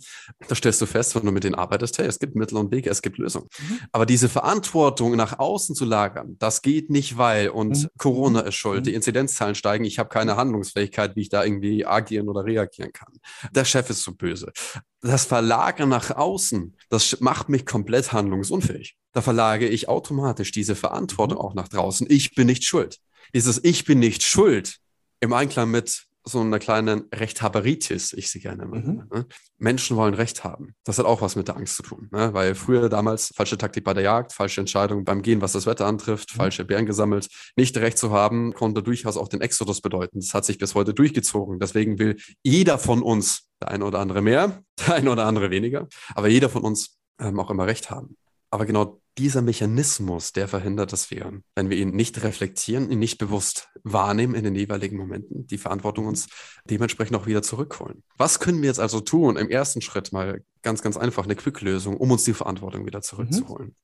da stellst du fest, wenn du mit denen arbeitest, hey, es gibt Mittel und Wege, es gibt Lösungen. Mhm. Aber diese Verantwortung nach außen zu lagern, das geht nicht, weil und mhm. Corona ist schuld, mhm. die Inzidenzzahlen steigen, ich habe keine Handlungsfähigkeit, wie ich da irgendwie agieren oder reagieren kann. Der Chef ist so böse. Das Verlagern nach außen, das macht mich komplett handlungsunfähig. Da verlage ich automatisch diese Verantwortung mhm. auch nach draußen. Ich bin nicht schuld. Dieses Ich bin nicht schuld im Einklang mit so einer kleinen Rechthaberitis, ich sie gerne mal. Mhm. Ne? Menschen wollen Recht haben. Das hat auch was mit der Angst zu tun, ne? weil früher damals falsche Taktik bei der Jagd, falsche Entscheidung beim Gehen, was das Wetter antrifft, mhm. falsche Bären gesammelt. Nicht Recht zu haben, konnte durchaus auch den Exodus bedeuten. Das hat sich bis heute durchgezogen. Deswegen will jeder von uns, der eine oder andere mehr, der eine oder andere weniger, aber jeder von uns ähm, auch immer Recht haben. Aber genau dieser Mechanismus, der verhindert, dass wir, wenn wir ihn nicht reflektieren, ihn nicht bewusst wahrnehmen in den jeweiligen Momenten, die Verantwortung uns dementsprechend auch wieder zurückholen. Was können wir jetzt also tun? Im ersten Schritt mal ganz, ganz einfach eine Quick-Lösung, um uns die Verantwortung wieder zurückzuholen. Mhm.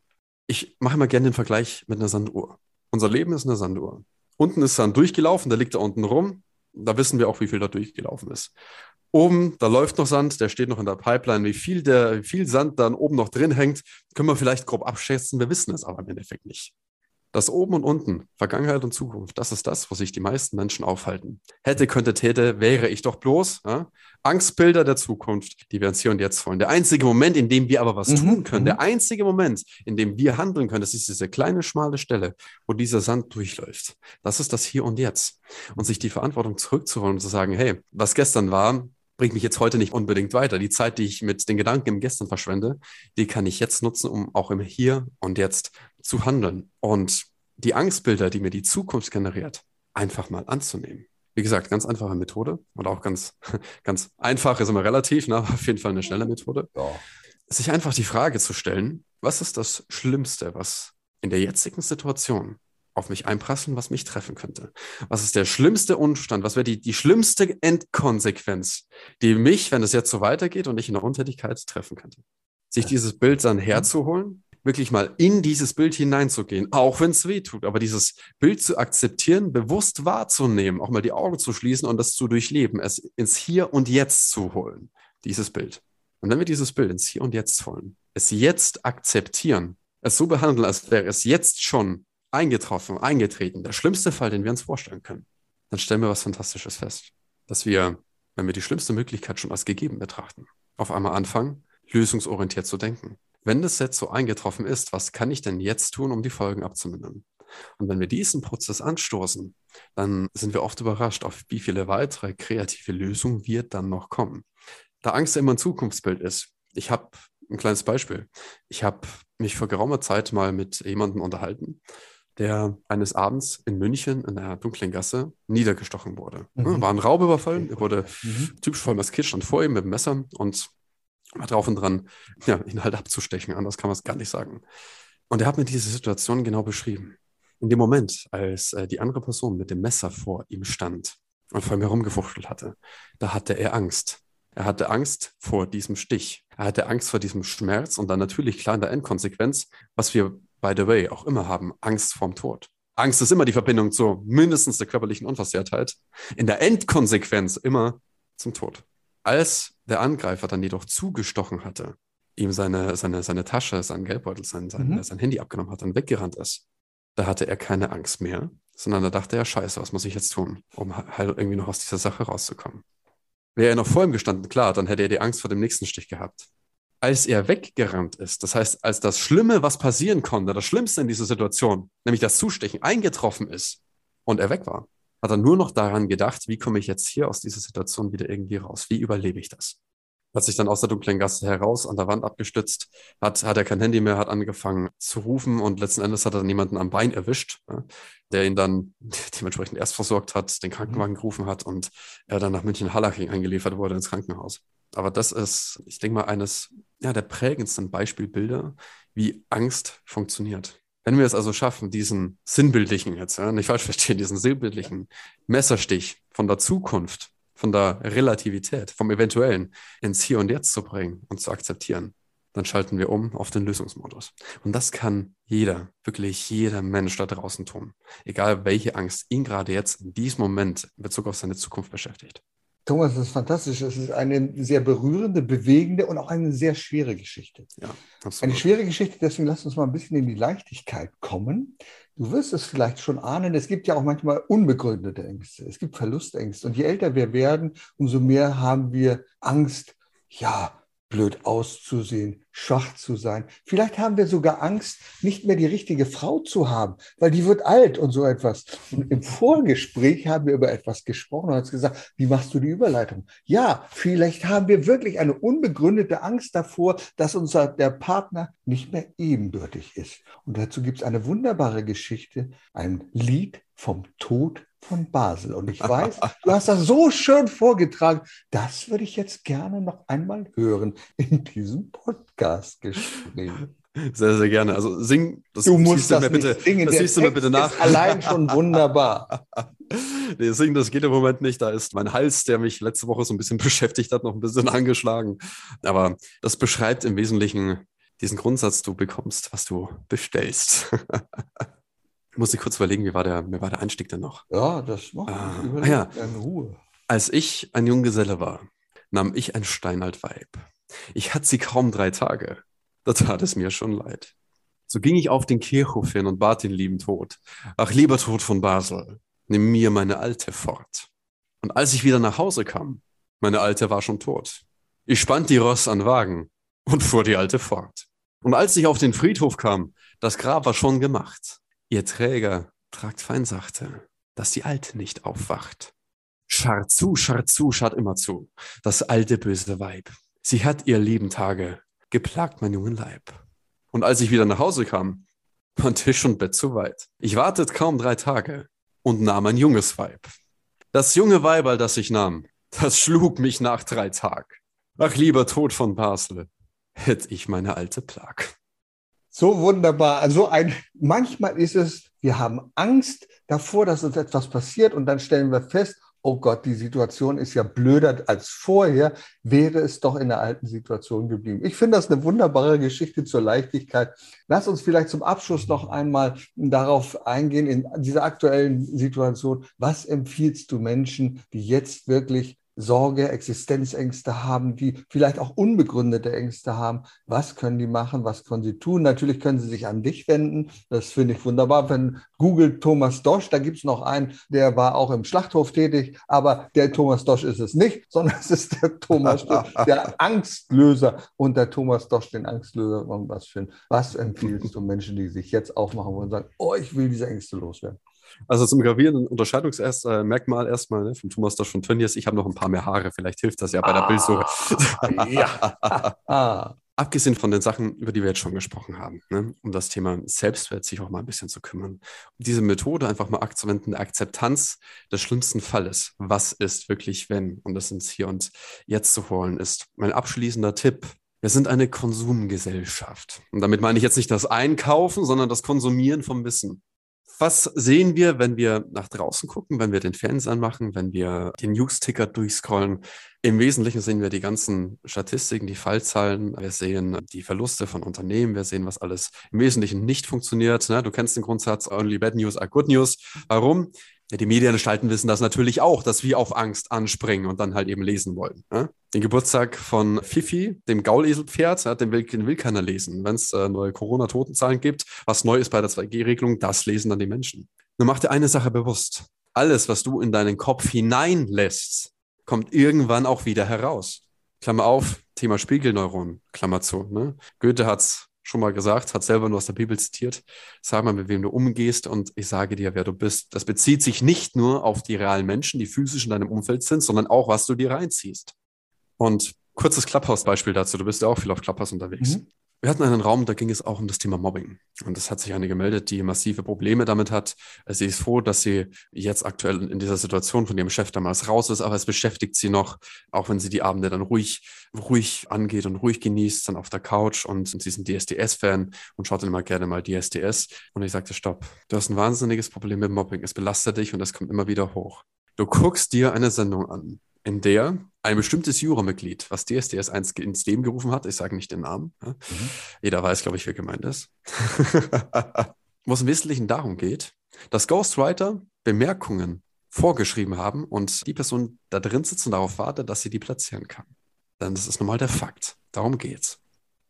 Ich mache mal gerne den Vergleich mit einer Sanduhr. Unser Leben ist eine Sanduhr. Unten ist Sand durchgelaufen, der liegt da unten rum. Da wissen wir auch, wie viel da durchgelaufen ist. Oben, da läuft noch Sand, der steht noch in der Pipeline. Wie viel, der, wie viel Sand dann oben noch drin hängt, können wir vielleicht grob abschätzen. Wir wissen es aber im Endeffekt nicht. Das Oben und Unten, Vergangenheit und Zukunft, das ist das, wo sich die meisten Menschen aufhalten. Hätte, könnte, täte, wäre ich doch bloß. Ja? Angstbilder der Zukunft, die wir uns hier und jetzt wollen. Der einzige Moment, in dem wir aber was mhm. tun können, der mhm. einzige Moment, in dem wir handeln können, das ist diese kleine, schmale Stelle, wo dieser Sand durchläuft. Das ist das Hier und Jetzt. Und sich die Verantwortung zurückzuholen und zu sagen, hey, was gestern war, bringt mich jetzt heute nicht unbedingt weiter. Die Zeit, die ich mit den Gedanken im Gestern verschwende, die kann ich jetzt nutzen, um auch im Hier und Jetzt zu handeln. Und die Angstbilder, die mir die Zukunft generiert, einfach mal anzunehmen. Wie gesagt, ganz einfache Methode und auch ganz, ganz einfach ist immer relativ, ne? auf jeden Fall eine schnelle Methode. Ja. Sich einfach die Frage zu stellen, was ist das Schlimmste, was in der jetzigen Situation auf mich einprasseln, was mich treffen könnte? Was ist der schlimmste Umstand? Was wäre die, die schlimmste Endkonsequenz, die mich, wenn es jetzt so weitergeht und ich in der Untätigkeit treffen könnte? Sich dieses Bild dann herzuholen, wirklich mal in dieses Bild hineinzugehen, auch wenn es weh tut, aber dieses Bild zu akzeptieren, bewusst wahrzunehmen, auch mal die Augen zu schließen und das zu durchleben, es ins Hier und Jetzt zu holen, dieses Bild. Und wenn wir dieses Bild ins Hier und Jetzt holen, es jetzt akzeptieren, es so behandeln, als wäre es jetzt schon eingetroffen, eingetreten, der schlimmste Fall, den wir uns vorstellen können, dann stellen wir was Fantastisches fest. Dass wir, wenn wir die schlimmste Möglichkeit schon als gegeben betrachten, auf einmal anfangen, lösungsorientiert zu denken. Wenn das jetzt so eingetroffen ist, was kann ich denn jetzt tun, um die Folgen abzumindern? Und wenn wir diesen Prozess anstoßen, dann sind wir oft überrascht, auf wie viele weitere kreative Lösungen wir dann noch kommen. Da Angst immer ein Zukunftsbild ist. Ich habe ein kleines Beispiel. Ich habe mich vor geraumer Zeit mal mit jemandem unterhalten, der eines Abends in München in einer dunklen Gasse niedergestochen wurde. Mhm. War ein Raubüberfall, er wurde mhm. typisch voll maskiert, stand vor ihm mit dem Messer und war drauf und dran, ja, ihn halt abzustechen, anders kann man es gar nicht sagen. Und er hat mir diese Situation genau beschrieben. In dem Moment, als äh, die andere Person mit dem Messer vor ihm stand und vor ihm herumgefuchtelt hatte, da hatte er Angst. Er hatte Angst vor diesem Stich. Er hatte Angst vor diesem Schmerz und dann natürlich klar in der Endkonsequenz, was wir by the way, auch immer haben, Angst vorm Tod. Angst ist immer die Verbindung zu mindestens der körperlichen Unversehrtheit. In der Endkonsequenz immer zum Tod. Als der Angreifer dann jedoch zugestochen hatte, ihm seine, seine, seine Tasche, sein Geldbeutel, sein, sein, mhm. sein Handy abgenommen hat und weggerannt ist, da hatte er keine Angst mehr, sondern da dachte er, scheiße, was muss ich jetzt tun, um halt irgendwie noch aus dieser Sache rauszukommen. Wäre er noch vor ihm gestanden, klar, dann hätte er die Angst vor dem nächsten Stich gehabt. Als er weggerannt ist, das heißt, als das Schlimme, was passieren konnte, das Schlimmste in dieser Situation, nämlich das Zustechen, eingetroffen ist und er weg war, hat er nur noch daran gedacht, wie komme ich jetzt hier aus dieser Situation wieder irgendwie raus? Wie überlebe ich das? Hat sich dann aus der dunklen Gasse heraus an der Wand abgestützt, hat, hat er kein Handy mehr, hat angefangen zu rufen und letzten Endes hat er dann jemanden am Bein erwischt, der ihn dann dementsprechend erst versorgt hat, den Krankenwagen gerufen hat und er dann nach München-Hallaching eingeliefert wurde ins Krankenhaus. Aber das ist, ich denke mal, eines ja, der prägendsten Beispielbilder, wie Angst funktioniert. Wenn wir es also schaffen, diesen sinnbildlichen, jetzt ja, nicht falsch verstehen, diesen sinnbildlichen Messerstich von der Zukunft von der Relativität, vom Eventuellen ins Hier und Jetzt zu bringen und zu akzeptieren, dann schalten wir um auf den Lösungsmodus. Und das kann jeder, wirklich jeder Mensch da draußen tun. Egal welche Angst ihn gerade jetzt in diesem Moment in Bezug auf seine Zukunft beschäftigt. Thomas, das ist fantastisch. Es ist eine sehr berührende, bewegende und auch eine sehr schwere Geschichte. Ja, absolut. Eine schwere Geschichte, deswegen lass uns mal ein bisschen in die Leichtigkeit kommen. Du wirst es vielleicht schon ahnen, es gibt ja auch manchmal unbegründete Ängste. Es gibt Verlustängste. Und je älter wir werden, umso mehr haben wir Angst, ja, blöd auszusehen, schwach zu sein. Vielleicht haben wir sogar Angst, nicht mehr die richtige Frau zu haben, weil die wird alt und so etwas. Und im Vorgespräch haben wir über etwas gesprochen und hat gesagt, wie machst du die Überleitung? Ja, vielleicht haben wir wirklich eine unbegründete Angst davor, dass unser der Partner nicht mehr ebenbürtig ist. Und dazu gibt es eine wunderbare Geschichte, ein Lied vom Tod von Basel. Und ich weiß, du hast das so schön vorgetragen. Das würde ich jetzt gerne noch einmal hören in diesem Podcast-Gespräch. Sehr, sehr gerne. Also sing, das du musst das mir bitte, singen. Das siehst du mir bitte nach. allein schon wunderbar. nee, singen, das geht im Moment nicht. Da ist mein Hals, der mich letzte Woche so ein bisschen beschäftigt hat, noch ein bisschen angeschlagen. Aber das beschreibt im Wesentlichen diesen Grundsatz, du bekommst, was du bestellst. Muss ich kurz überlegen, wie war der, wie war der Einstieg denn noch? Ja, das macht ah, ja. in Ruhe. Als ich ein Junggeselle war, nahm ich ein steinalt Weib. Ich hatte sie kaum drei Tage. Da tat es mir schon leid. So ging ich auf den Kirchhof hin und bat den lieben Tod. Ach, lieber Tod von Basel, nimm mir meine Alte fort. Und als ich wieder nach Hause kam, meine Alte war schon tot. Ich spannt die Ross an Wagen und fuhr die Alte fort. Und als ich auf den Friedhof kam, das Grab war schon gemacht. Ihr Träger tragt fein sachte, dass die Alte nicht aufwacht. Scharrt zu, scharrt zu, scharrt immer zu, das alte böse Weib. Sie hat ihr lieben Tage geplagt mein jungen Leib. Und als ich wieder nach Hause kam, waren Tisch und Bett zu weit. Ich wartet kaum drei Tage und nahm ein junges Weib. Das junge Weiberl, das ich nahm, das schlug mich nach drei Tag. Ach, lieber Tod von Basel, hätt ich meine alte Plag. So wunderbar. Also ein, manchmal ist es, wir haben Angst davor, dass uns etwas passiert und dann stellen wir fest, oh Gott, die Situation ist ja blöder als vorher, wäre es doch in der alten Situation geblieben. Ich finde das eine wunderbare Geschichte zur Leichtigkeit. Lass uns vielleicht zum Abschluss noch einmal darauf eingehen, in dieser aktuellen Situation. Was empfiehlst du Menschen, die jetzt wirklich Sorge, Existenzängste haben, die vielleicht auch unbegründete Ängste haben. Was können die machen? Was können sie tun? Natürlich können sie sich an dich wenden. Das finde ich wunderbar. Wenn Google Thomas Dosch, da gibt es noch einen, der war auch im Schlachthof tätig, aber der Thomas Dosch ist es nicht, sondern es ist der Thomas Dosch, der Angstlöser und der Thomas Dosch, den Angstlöser. Was für ein, was empfiehlst du Menschen, die sich jetzt aufmachen wollen und sagen, oh, ich will diese Ängste loswerden? Also zum gravierenden Unterscheidungsmerkmal erstmal ne, von Thomas Dosch von Tönnies. Ich habe noch ein paar mehr Haare, vielleicht hilft das ja bei der ah, Bildsuche. ja. Abgesehen von den Sachen, über die wir jetzt schon gesprochen haben, ne, um das Thema Selbstwert sich auch mal ein bisschen zu kümmern. Um diese Methode einfach mal anzuwenden, der Akzeptanz des schlimmsten Falles. Was ist wirklich, wenn? Und das ins Hier und Jetzt zu holen, ist mein abschließender Tipp. Wir sind eine Konsumgesellschaft. Und damit meine ich jetzt nicht das Einkaufen, sondern das Konsumieren vom Wissen. Was sehen wir, wenn wir nach draußen gucken, wenn wir den Fernseher anmachen, wenn wir den News-Ticker durchscrollen? Im Wesentlichen sehen wir die ganzen Statistiken, die Fallzahlen, wir sehen die Verluste von Unternehmen, wir sehen, was alles im Wesentlichen nicht funktioniert. Ne? Du kennst den Grundsatz, only bad news are good news. Warum? Ja, die Medienanstalten wissen das natürlich auch, dass wir auf Angst anspringen und dann halt eben lesen wollen. Ne? Den Geburtstag von Fifi, dem Gauleselpferd, ja, den, will, den will keiner lesen. Wenn es äh, neue Corona-Totenzahlen gibt, was neu ist bei der 2G-Regelung, das lesen dann die Menschen. Nur mach dir eine Sache bewusst. Alles, was du in deinen Kopf hineinlässt, kommt irgendwann auch wieder heraus. Klammer auf, Thema Spiegelneuronen, Klammer zu. Ne? Goethe hat es schon mal gesagt, hat selber nur aus der Bibel zitiert. Sag mal, mit wem du umgehst und ich sage dir, wer du bist. Das bezieht sich nicht nur auf die realen Menschen, die physisch in deinem Umfeld sind, sondern auch, was du dir reinziehst. Und kurzes Clubhouse-Beispiel dazu. Du bist ja auch viel auf Clubhouse unterwegs. Mhm. Wir hatten einen Raum, da ging es auch um das Thema Mobbing. Und es hat sich eine gemeldet, die massive Probleme damit hat. Sie ist froh, dass sie jetzt aktuell in dieser Situation von ihrem Chef damals raus ist, aber es beschäftigt sie noch, auch wenn sie die Abende dann ruhig, ruhig angeht und ruhig genießt, dann auf der Couch und sie ist ein DSDS-Fan und schaut dann immer gerne mal DSDS. Und ich sagte, stopp, du hast ein wahnsinniges Problem mit Mobbing. Es belastet dich und es kommt immer wieder hoch. Du guckst dir eine Sendung an, in der ein bestimmtes Juromitglied, was DSDS 1 ins Leben gerufen hat, ich sage nicht den Namen, ja. mhm. jeder weiß, glaube ich, wer gemeint ist, wo es im Wesentlichen darum geht, dass Ghostwriter Bemerkungen vorgeschrieben haben und die Person da drin sitzt und darauf wartet, dass sie die platzieren kann. Denn das ist normal der Fakt. Darum geht's.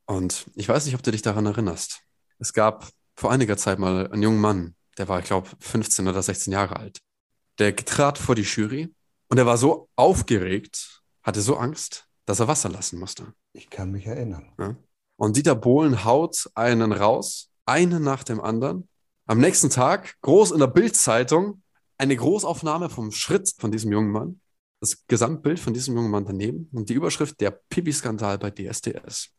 Und ich weiß nicht, ob du dich daran erinnerst. Es gab vor einiger Zeit mal einen jungen Mann, der war, ich glaube, 15 oder 16 Jahre alt. Der trat vor die Jury und er war so aufgeregt, hatte so Angst, dass er Wasser lassen musste. Ich kann mich erinnern. Ja. Und Dieter Bohlen haut einen raus, einen nach dem anderen. Am nächsten Tag, groß in der Bildzeitung, eine Großaufnahme vom Schritt von diesem jungen Mann. Das Gesamtbild von diesem jungen Mann daneben und die Überschrift der Pipi-Skandal bei DSDS.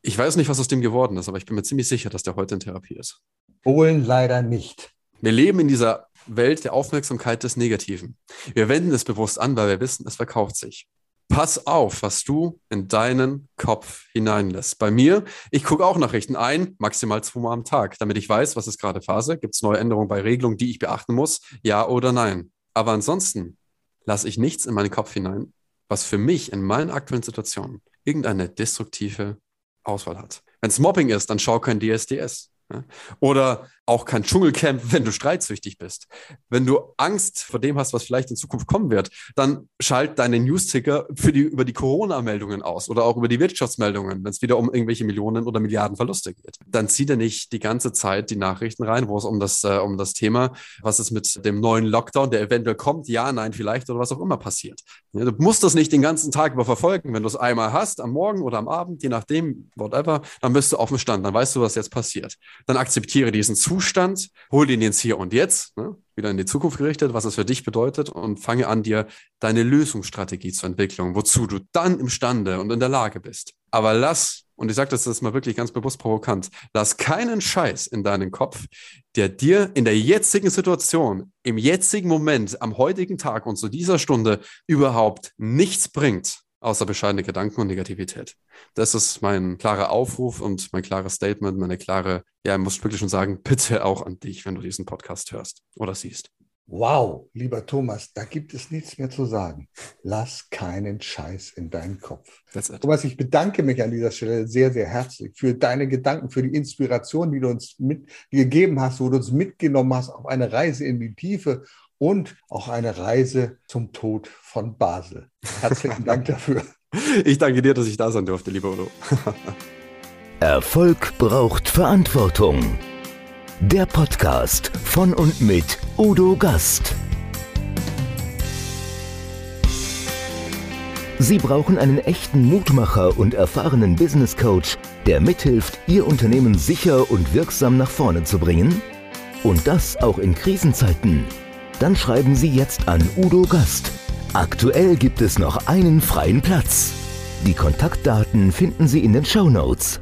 Ich weiß nicht, was aus dem geworden ist, aber ich bin mir ziemlich sicher, dass der heute in Therapie ist. Bohlen leider nicht. Wir leben in dieser Welt der Aufmerksamkeit des Negativen. Wir wenden es bewusst an, weil wir wissen, es verkauft sich. Pass auf, was du in deinen Kopf hineinlässt. Bei mir, ich gucke auch Nachrichten ein, maximal zweimal am Tag, damit ich weiß, was ist gerade Phase, gibt es neue Änderungen bei Regelungen, die ich beachten muss, ja oder nein. Aber ansonsten lasse ich nichts in meinen Kopf hinein, was für mich in meinen aktuellen Situationen irgendeine destruktive Auswahl hat. Wenn es Mobbing ist, dann schau kein DSDS. Oder auch kein Dschungelcamp, wenn du streitsüchtig bist. Wenn du Angst vor dem hast, was vielleicht in Zukunft kommen wird, dann schalt deine Newsticker für die, über die Corona-Meldungen aus oder auch über die Wirtschaftsmeldungen, wenn es wieder um irgendwelche Millionen oder Milliarden Verluste geht. Dann zieh dir nicht die ganze Zeit die Nachrichten rein, wo es um das, äh, um das Thema, was ist mit dem neuen Lockdown, der eventuell kommt, ja, nein, vielleicht oder was auch immer passiert. Du musst das nicht den ganzen Tag über verfolgen. Wenn du es einmal hast, am Morgen oder am Abend, je nachdem, whatever, dann bist du auf dem Stand, dann weißt du, was jetzt passiert. Dann akzeptiere diesen Zustand Zustand, hol ihn ins Hier und Jetzt, ne? wieder in die Zukunft gerichtet, was es für dich bedeutet und fange an, dir deine Lösungsstrategie zu entwickeln, wozu du dann imstande und in der Lage bist. Aber lass, und ich sage das jetzt mal wirklich ganz bewusst provokant, lass keinen Scheiß in deinen Kopf, der dir in der jetzigen Situation, im jetzigen Moment, am heutigen Tag und zu dieser Stunde überhaupt nichts bringt außer bescheidene Gedanken und Negativität. Das ist mein klarer Aufruf und mein klares Statement, meine klare, ja, ich muss wirklich schon sagen, bitte auch an dich, wenn du diesen Podcast hörst oder siehst. Wow, lieber Thomas, da gibt es nichts mehr zu sagen. Lass keinen Scheiß in deinen Kopf. Thomas, ich bedanke mich an dieser Stelle sehr, sehr herzlich für deine Gedanken, für die Inspiration, die du uns mitgegeben hast, wo du uns mitgenommen hast auf eine Reise in die Tiefe und auch eine Reise zum Tod von Basel. Herzlichen Dank dafür. Ich danke dir, dass ich da sein durfte, lieber Udo. Erfolg braucht Verantwortung. Der Podcast von und mit Udo Gast. Sie brauchen einen echten Mutmacher und erfahrenen Business Coach, der mithilft, Ihr Unternehmen sicher und wirksam nach vorne zu bringen? Und das auch in Krisenzeiten. Dann schreiben Sie jetzt an Udo Gast. Aktuell gibt es noch einen freien Platz. Die Kontaktdaten finden Sie in den Show Notes.